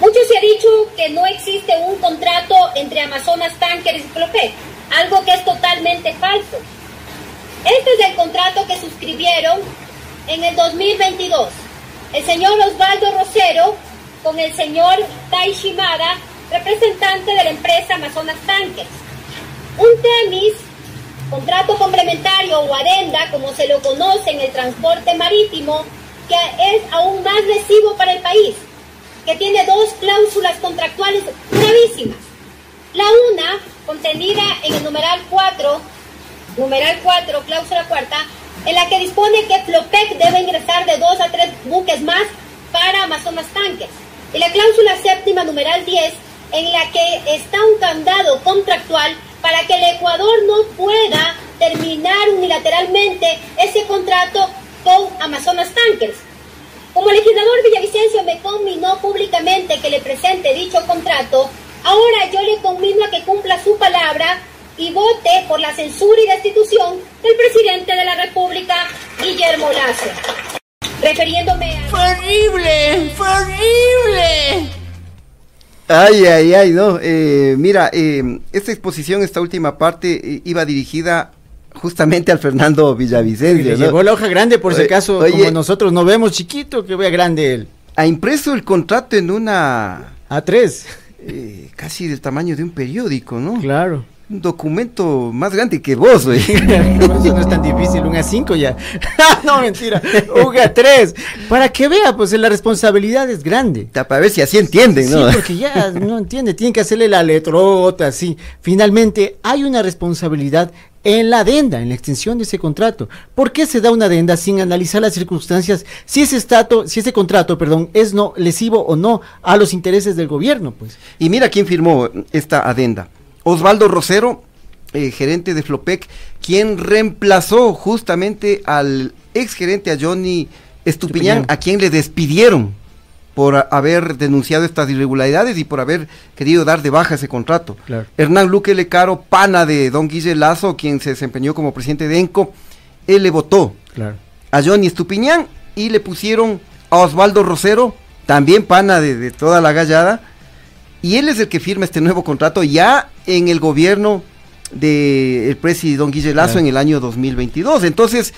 mucho se ha dicho que no existe un contrato entre Amazonas Tankers y Flopec, algo que es totalmente falso. Este es el contrato que suscribieron en el 2022 el señor Osvaldo Rosero con el señor Tai Shimada, representante de la empresa Amazonas Tankers. Un TEMIS, contrato complementario o adenda, como se lo conoce en el transporte marítimo, que es aún más lesivo para el país, que tiene dos cláusulas contractuales gravísimas. La una, contenida en el numeral 4, numeral 4, cláusula cuarta, en la que dispone que Flopec debe ingresar de dos a tres buques más para Amazonas Tanques. Y la cláusula séptima, numeral 10, en la que está un candado contractual para que el Ecuador no pueda terminar unilateralmente ese contrato con Amazonas Tankers. Como legislador Villavicencio me conminó públicamente que le presente dicho contrato, ahora yo le conmino a que cumpla su palabra y vote por la censura y destitución del presidente de la República, Guillermo Lazo. Refiriéndome a... ¡Fue horrible! ¡Fue horrible! Ay, ay, ay, no. Eh, mira, eh, esta exposición, esta última parte, eh, iba dirigida justamente al Fernando Villavicencio. Le ¿no? llegó la hoja grande, por si acaso, oye. como nosotros no vemos chiquito, que vea grande él. Ha impreso el contrato en una... A3. eh, casi del tamaño de un periódico, ¿no? Claro. Un documento más grande que vos, güey. Eso no es tan difícil, un A5 ya. no, mentira, un A3. Para que vea, pues la responsabilidad es grande. Para ver si así entienden, ¿no? Sí, porque ya no entiende, tienen que hacerle la letrota, así. Finalmente, hay una responsabilidad en la adenda, en la extensión de ese contrato. ¿Por qué se da una adenda sin analizar las circunstancias, si ese estato, si ese contrato, perdón, es no lesivo o no a los intereses del gobierno, pues? Y mira quién firmó esta adenda. Osvaldo Rosero, eh, gerente de Flopec, quien reemplazó justamente al ex gerente a Johnny Estupiñán, Estupiñán. a quien le despidieron por a- haber denunciado estas irregularidades y por haber querido dar de baja ese contrato. Claro. Hernán Luque Lecaro, pana de don Guille Lazo, quien se desempeñó como presidente de ENCO, él le votó Claro. a Johnny Estupiñán y le pusieron a Osvaldo Rosero, también pana de, de toda la gallada, y él es el que firma este nuevo contrato ya en el gobierno del presidente Don Guille Lazo Claro. en el año 2022. Entonces,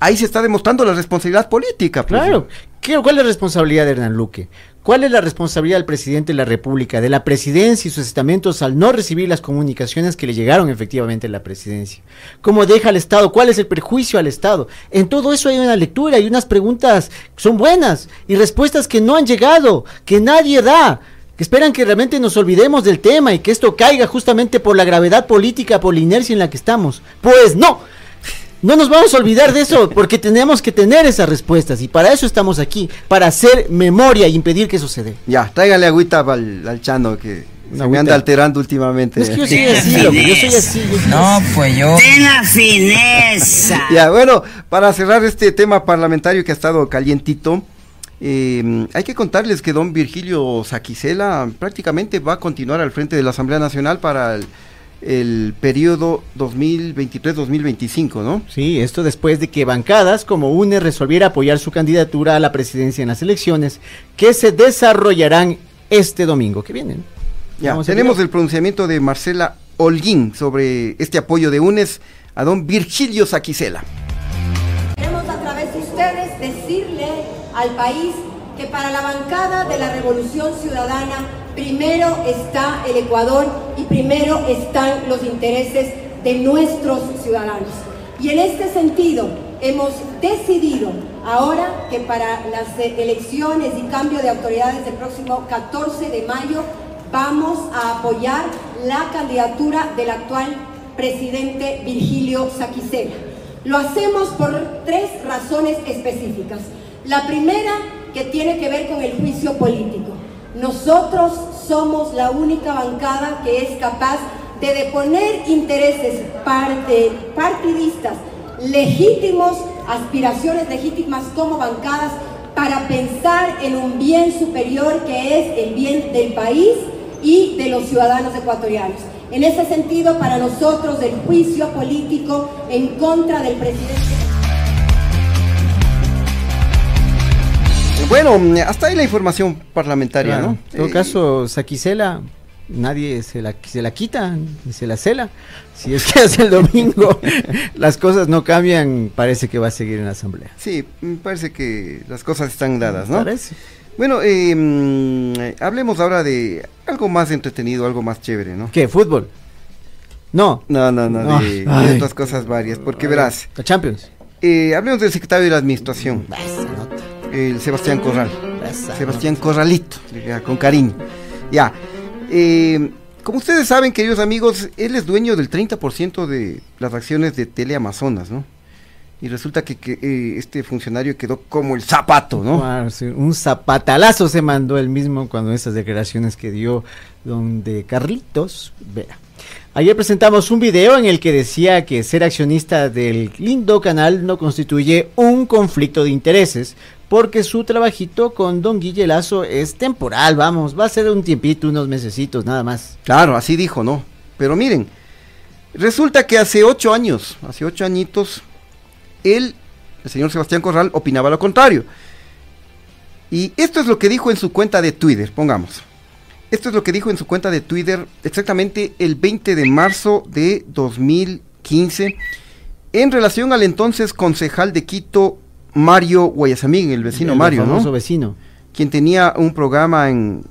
ahí se está demostrando la responsabilidad política. pues. Claro. ¿Qué- ¿Cuál es la responsabilidad de Hernán Luque? ¿Cuál es la responsabilidad del presidente de la República, de la presidencia y sus estamentos al no recibir las comunicaciones que le llegaron efectivamente a la presidencia? ¿Cómo deja al Estado? ¿Cuál es el perjuicio al Estado? En todo eso hay una lectura y unas preguntas que son buenas y respuestas que no han llegado, que nadie da. Que esperan que realmente nos olvidemos del tema y que esto caiga justamente por la gravedad política, por la inercia en la que estamos. Pues no, no nos vamos a olvidar de eso, porque tenemos que tener esas respuestas y para eso estamos aquí, para hacer memoria y impedir que sucede. Ya, tráigale agüita al, al Chano que se me anda alterando últimamente. Es que yo soy así, loco, yo soy así. yo soy No, así. pues yo. ¡Tenga fineza! Ya, bueno, para cerrar este tema parlamentario que ha estado calientito, eh, hay que contarles que don Virgilio Saquicela prácticamente va a continuar al frente de la Asamblea Nacional para el, el periodo 2023-2025, ¿no? Sí, esto después de que bancadas como UNE resolviera apoyar su candidatura a la presidencia en las elecciones que se desarrollarán este domingo que viene. Ya, tenemos el pronunciamiento de Marcela Holguín sobre este apoyo de UNES a don Virgilio Saquicela. Al país que para la bancada de la Revolución Ciudadana primero está el Ecuador y primero están los intereses de nuestros ciudadanos. Y en este sentido hemos decidido ahora que para las eh, elecciones y cambio de autoridades del próximo 14 de mayo vamos a apoyar la candidatura del actual presidente Virgilio Saquicela. Lo hacemos por tres razones específicas. La primera, que tiene que ver con el juicio político. Nosotros somos la única bancada que es capaz de deponer intereses partidistas legítimos, aspiraciones legítimas como bancadas, para pensar en un bien superior que es el bien del país y de los ciudadanos ecuatorianos. En ese sentido, para nosotros, el juicio político en contra del presidente. Bueno, hasta ahí la información parlamentaria, Claro, ¿no? En todo Eh, caso, Saquicela, nadie se la, se la quita ni se la cela. Si es que hace el domingo, las cosas no cambian, parece que va a seguir en la asamblea. Sí, me parece que las cosas están dadas, ¿no? Parece. Bueno, eh, mm, hablemos ahora de algo más entretenido, algo más chévere, ¿no? ¿Qué? ¿Fútbol? No. No, no, no, No. de, otras cosas varias, porque verás. La Champions. eh, hablemos del secretario de la administración, el Sebastián Corral. Sebastián Corralito, con cariño. Ya. eh, como ustedes saben, queridos amigos, él es dueño del 30% de las acciones de Teleamazonas, ¿no? y resulta que, que, eh, este funcionario quedó como el zapato, ¿no? Claro, sí, un zapatalazo se mandó él mismo cuando esas declaraciones que dio donde Carlitos, vea. Ayer presentamos un video en el que decía que ser accionista del lindo canal no constituye un conflicto de intereses, porque su trabajito con don Guille Lazo es temporal, vamos, va a ser un tiempito, unos mesecitos, nada más. Claro, así dijo, ¿no? Pero miren, resulta que hace ocho años, hace ocho añitos, él, el señor Sebastián Corral, opinaba lo contrario. Y esto es lo que dijo en su cuenta de Twitter, pongamos. Esto es lo que dijo en su cuenta de Twitter exactamente el 20 de marzo de 2015 en relación al entonces concejal de Quito, Mario Guayasamín, el vecino El Mario, famoso ¿no? vecino. Quien tenía un programa en,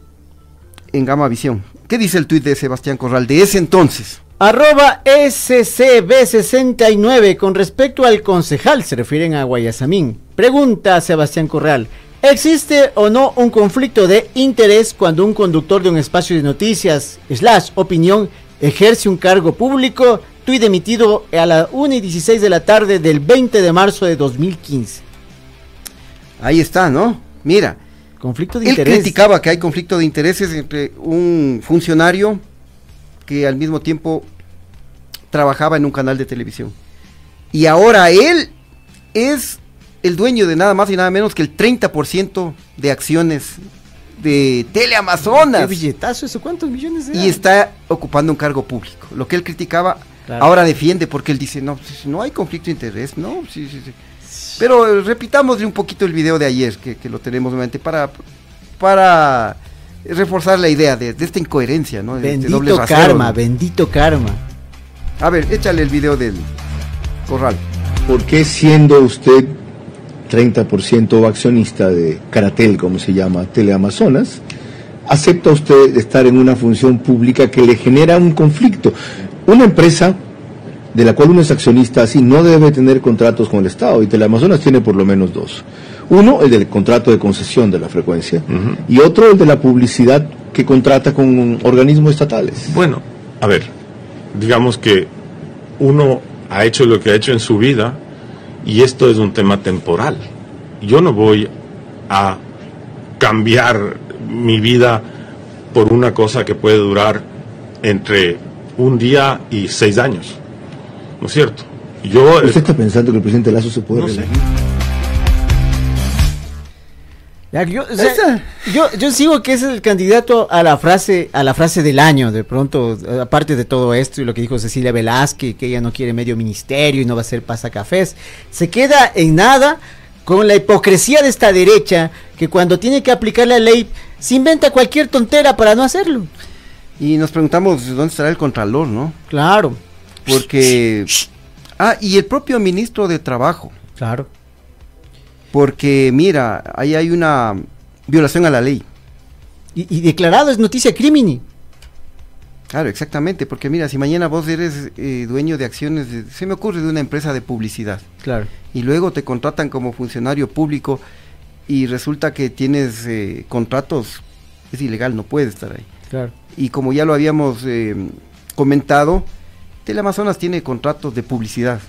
en Gama Visión. ¿Qué dice el tuit de Sebastián Corral de ese entonces? Arroba SCB69 con respecto al concejal, se refieren a Guayasamín. Pregunta a Sebastián Corral. ¿Existe o no un conflicto de interés cuando un conductor de un espacio de noticias, slash opinión, ejerce un cargo público? Tuit emitido a las 1 y 16 de la tarde del 20 de marzo de 2015. Ahí está, ¿no? Mira. Conflicto de Él interés. criticaba que hay conflicto de intereses entre un funcionario que al mismo tiempo trabajaba en un canal de televisión. Y ahora él es el dueño de nada más y nada menos que el 30% de acciones de Teleamazonas. ¿Qué billetazo eso? ¿Cuántos millones de Y está ocupando un cargo público. Lo que él criticaba, Claro. ahora defiende porque él dice, no, no hay conflicto de interés, no, sí, sí, sí. Pero eh, repitámosle un poquito el video de ayer, que, que lo tenemos nuevamente, para, para reforzar la idea de, de esta incoherencia, ¿no? De este doble Bendito rasero, karma, ¿no? bendito karma. A ver, échale el video del corral. ¿Por qué siendo usted 30% accionista de Caratel, como se llama, Teleamazonas, acepta usted estar en una función pública que le genera un conflicto? Una empresa de la cual uno es accionista así no debe tener contratos con el Estado y Teleamazonas tiene por lo menos dos. Uno, el del contrato de concesión de la frecuencia y otro, el de la publicidad que contrata con organismos estatales. Bueno, a ver, digamos que uno ha hecho lo que ha hecho en su vida y esto es un tema temporal. Yo no voy a cambiar mi vida por una cosa que puede durar entre un día y seis años. ¿No es cierto? Yo, ¿Usted está pensando que el presidente Lazo se puede No sé. reelegir? Ya, yo, o sea, yo, yo sigo que ese es el candidato a la frase, a la frase del año, de pronto, eh, aparte de todo esto y lo que dijo Cecilia Velázquez, que ella no quiere medio ministerio y no va a ser pasacafés, se queda en nada con la hipocresía de esta derecha, que cuando tiene que aplicar la ley, se inventa cualquier tontera para no hacerlo. Y nos preguntamos dónde estará el contralor, ¿no? Claro. Porque... Ah, y el propio ministro de Trabajo. Claro. Porque, mira, ahí hay una violación a la ley. Y, y declarado es noticia crimini. Claro, exactamente, porque mira, si mañana vos eres eh, dueño de acciones, de- se me ocurre de una empresa de publicidad, Claro. y luego te contratan como funcionario público y resulta que tienes eh, contratos, es ilegal, no puedes estar ahí. Claro. Y como ya lo habíamos eh, comentado, Teleamazonas tiene contratos de publicidad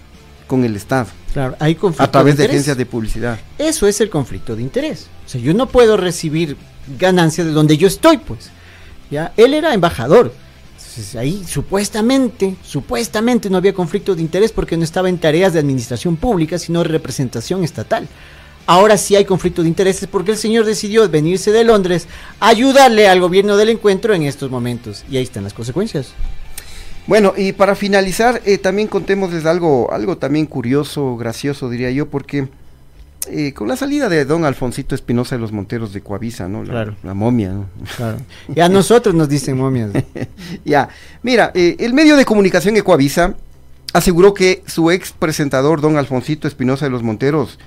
con el Estado, Claro, hay conflicto a través de agencias de publicidad. Eso es el conflicto de interés. O sea, yo no puedo recibir ganancias de donde yo estoy, pues. Ya, él era embajador. Entonces, ahí supuestamente, supuestamente no había conflicto de interés porque no estaba en tareas de administración pública, sino representación estatal. Ahora sí hay conflicto de intereses porque el señor decidió venirse de Londres a ayudarle al gobierno del encuentro en estos momentos. Y ahí están las consecuencias. Bueno, y para finalizar, eh, también contémosles algo, algo también curioso, gracioso, diría yo, porque eh, con la salida de don Alfonsito Espinosa de los Monteros de Coavisa, ¿no? La, Claro. la momia, ¿no? Claro. Y a nosotros nos dicen momias. ya, mira, eh, el medio de comunicación Ecoavisa aseguró que su ex presentador, don Alfonsito Espinosa de los Monteros,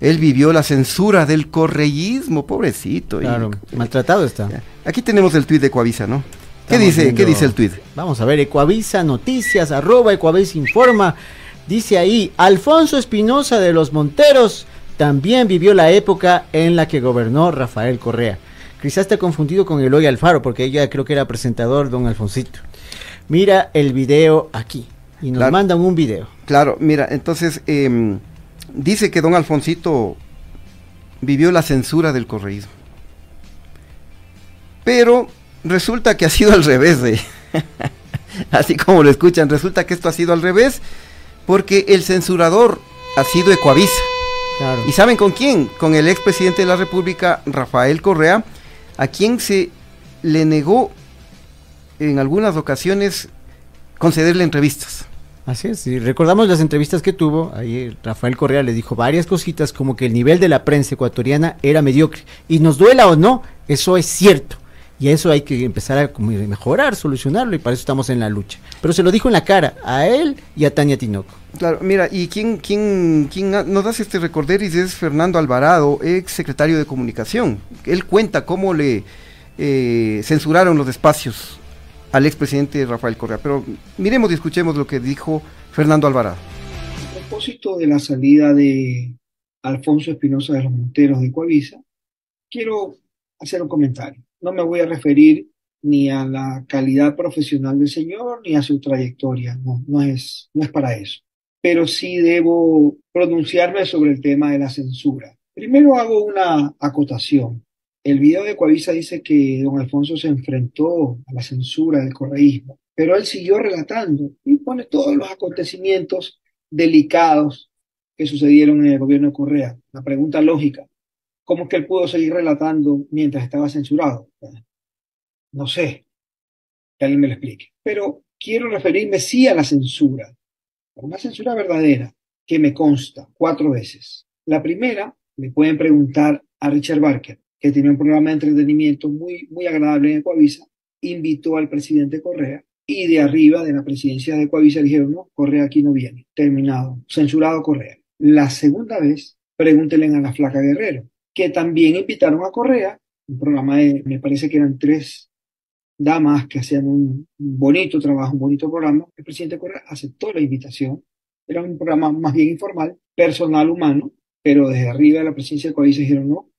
él vivió la censura del correísmo, pobrecito. y- Claro, maltratado está. Aquí tenemos el tuit de Ecoavisa, ¿no? ¿Qué dice, ¿Qué dice el tuit? Vamos a ver, Ecuavisa Noticias, arroba Ecuavisa Informa. Dice ahí, Alfonso Espinosa de los Monteros también vivió la época en la que gobernó Rafael Correa. Quizás está confundido con Eloy Alfaro, porque ella creo que era presentador, don Alfonsito. Mira el video aquí. Y nos Claro. mandan un video. Claro, mira, entonces em, dice que don Alfonsito vivió la censura del correísmo. Pero resulta que ha sido al revés de... Así como lo escuchan, resulta que esto ha sido al revés porque el censurador ha sido Ecuavisa. ¿Y saben con quién? Con el expresidente de la República, Rafael Correa, a quien se le negó en algunas ocasiones concederle entrevistas. Así es, y recordamos las entrevistas que tuvo, ahí Rafael Correa le dijo varias cositas como que el nivel de la prensa ecuatoriana era mediocre. Y nos duela o no, eso es cierto. Y eso hay que empezar a mejorar, solucionarlo, y para eso estamos en la lucha. Pero se lo dijo en la cara, a él y a Tania Tinoco. Claro, mira, y quién, quién, quién nos hace este recorderis es Fernando Alvarado, ex secretario de Comunicación. Él cuenta cómo le eh, censuraron los espacios al expresidente Rafael Correa. Pero miremos y escuchemos lo que dijo Fernando Alvarado. A propósito de la salida de Alfonso Espinosa de los Monteros de Coavisa, quiero hacer un comentario no me voy a referir ni a la calidad profesional del señor ni a su trayectoria, no, no es, es para eso. Pero sí debo pronunciarme sobre el tema de la censura. Primero hago una acotación. El video de Coavisa dice que don Alfonso se enfrentó a la censura del correísmo, pero él siguió relatando y pone todos los acontecimientos delicados que sucedieron en el gobierno de Correa. La pregunta lógica, ¿Cómo es que él pudo seguir relatando mientras estaba censurado? No sé, que alguien me lo explique. Pero quiero referirme sí a la censura, a una censura verdadera que me consta cuatro veces. La primera, le pueden preguntar a Richard Barker, que tiene un programa de entretenimiento muy, muy agradable en Ecuavisa, invitó al presidente Correa y de arriba de la presidencia de Ecuavisa dijeron, no, Correa aquí no viene, terminado, censurado Correa. La segunda vez, pregúntenle a la flaca Guerrero, que también invitaron a Correa, un programa de, me parece que eran tres damas que hacían un bonito trabajo, un bonito programa. El presidente Correa aceptó la invitación. Era un programa más bien informal, personal, humano, pero desde arriba de la presidencia de Correa dijeron no,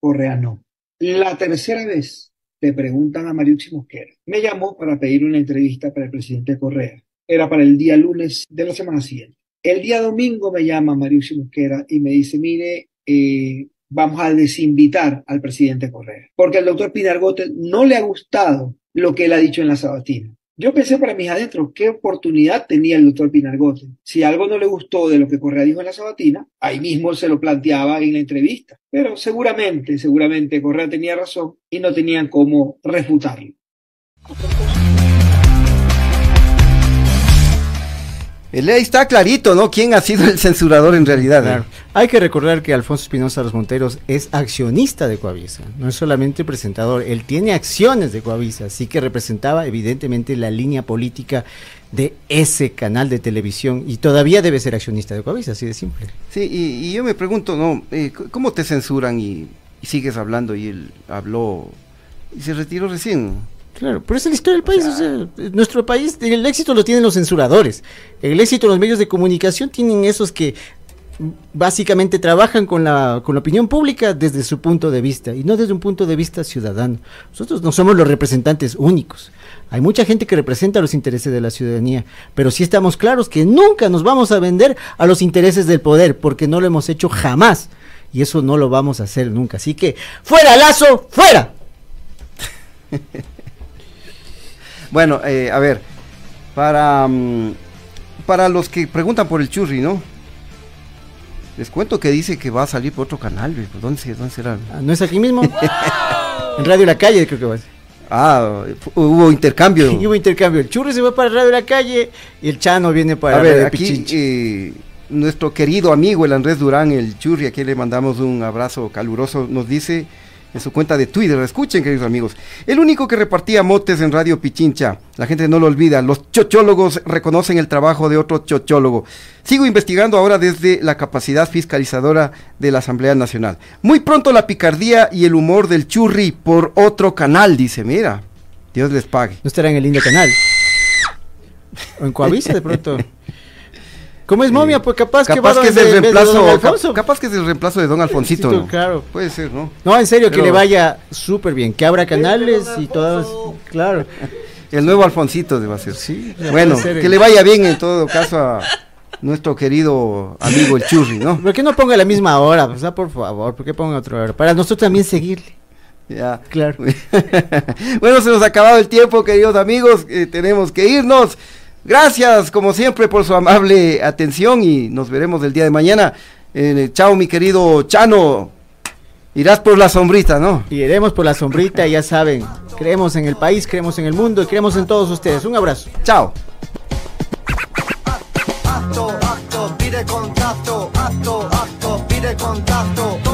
Correa no. La tercera vez le preguntan a Mariucci Mosquera. Me llamó para pedir una entrevista para el presidente Correa. Era para el día lunes de la semana siguiente. El día domingo me llama Mariucci Mosquera y me dice, mire, eh, vamos a desinvitar al presidente Correa, porque al doctor Pinargote no le ha gustado lo que él ha dicho en la sabatina. Yo pensé para mis adentros, ¿qué oportunidad tenía el doctor Pinargote? Si algo no le gustó de lo que Correa dijo en la sabatina, ahí mismo se lo planteaba en la entrevista. Pero seguramente, seguramente Correa tenía razón y no tenían cómo refutarlo. Ahí está clarito, ¿no? ¿Quién ha sido el censurador en realidad? Hay que recordar que Alfonso Espinosa Los Monteros es accionista de Coavisa, no es solamente presentador, él tiene acciones de Coavisa, así que representaba evidentemente la línea política de ese canal de televisión y todavía debe ser accionista de Coavisa, así de simple. Sí, y, yo me pregunto, ¿no? Eh, ¿Cómo te censuran y, y sigues hablando y él habló y se retiró recién? Claro, pero es la historia del país. nuestro país, el éxito lo tienen los censuradores. El éxito de los medios de comunicación tienen esos que básicamente trabajan con la, con la opinión pública desde su punto de vista y no desde un punto de vista ciudadano. Nosotros no somos los representantes únicos. Hay mucha gente que representa los intereses de la ciudadanía, pero sí estamos claros que nunca nos vamos a vender a los intereses del poder, porque no lo hemos hecho jamás. Y eso no lo vamos a hacer nunca. Así que, fuera Lazo, fuera. Bueno, eh, a ver, para, mm, para los que preguntan por el churri, ¿no? Les cuento que dice que va a salir por otro canal, ¿dónde, dónde será? Ah, ¿No es aquí mismo? en Radio La Calle creo que va a ser. Ah, hubo intercambio. hubo intercambio. El churri se va para Radio La Calle y el Chano viene para a ver, aquí, eh, nuestro querido amigo el Andrés Durán, el churri, aquí le mandamos un abrazo caluroso, nos dice en su cuenta de Twitter. Escuchen, queridos amigos. El único que repartía motes en Radio Pichincha. La gente no lo olvida. Los chochólogos reconocen el trabajo de otro chochólogo. Sigo investigando ahora desde la capacidad fiscalizadora de la Asamblea Nacional. Muy pronto la picardía y el humor del churri por otro canal, dice. Mira, Dios les pague. No estará en el lindo canal. O en Coavisa de pronto. ¿Cómo es momia? Pues capaz, que, va que es el reemplazo, capaz que es el reemplazo de Don Alfonsito. ¿no? Claro. Puede ser, ¿no? No, en serio, que le vaya súper bien, que abra canales y todas, claro. El nuevo Alfonsito debe ser. Sí. Bueno, que le vaya bien en todo caso a, nuestro querido amigo el Churri, ¿no? ¿Por qué no ponga la misma hora? O sea, por favor, ¿por qué ponga otra hora? Para nosotros también seguirle. Ya. Claro. bueno, se nos ha acabado el tiempo, queridos amigos. eh, tenemos que irnos. Gracias, como siempre, por su amable atención y nos veremos el día de mañana. Eh, chao, mi querido Chano. Irás por la sombrita, ¿no? Y iremos por la sombrita, ya saben. Creemos en el país, creemos en el mundo y creemos en todos ustedes. Un abrazo. Chao. acto, acto, pide contacto, acto, acto, pide contacto.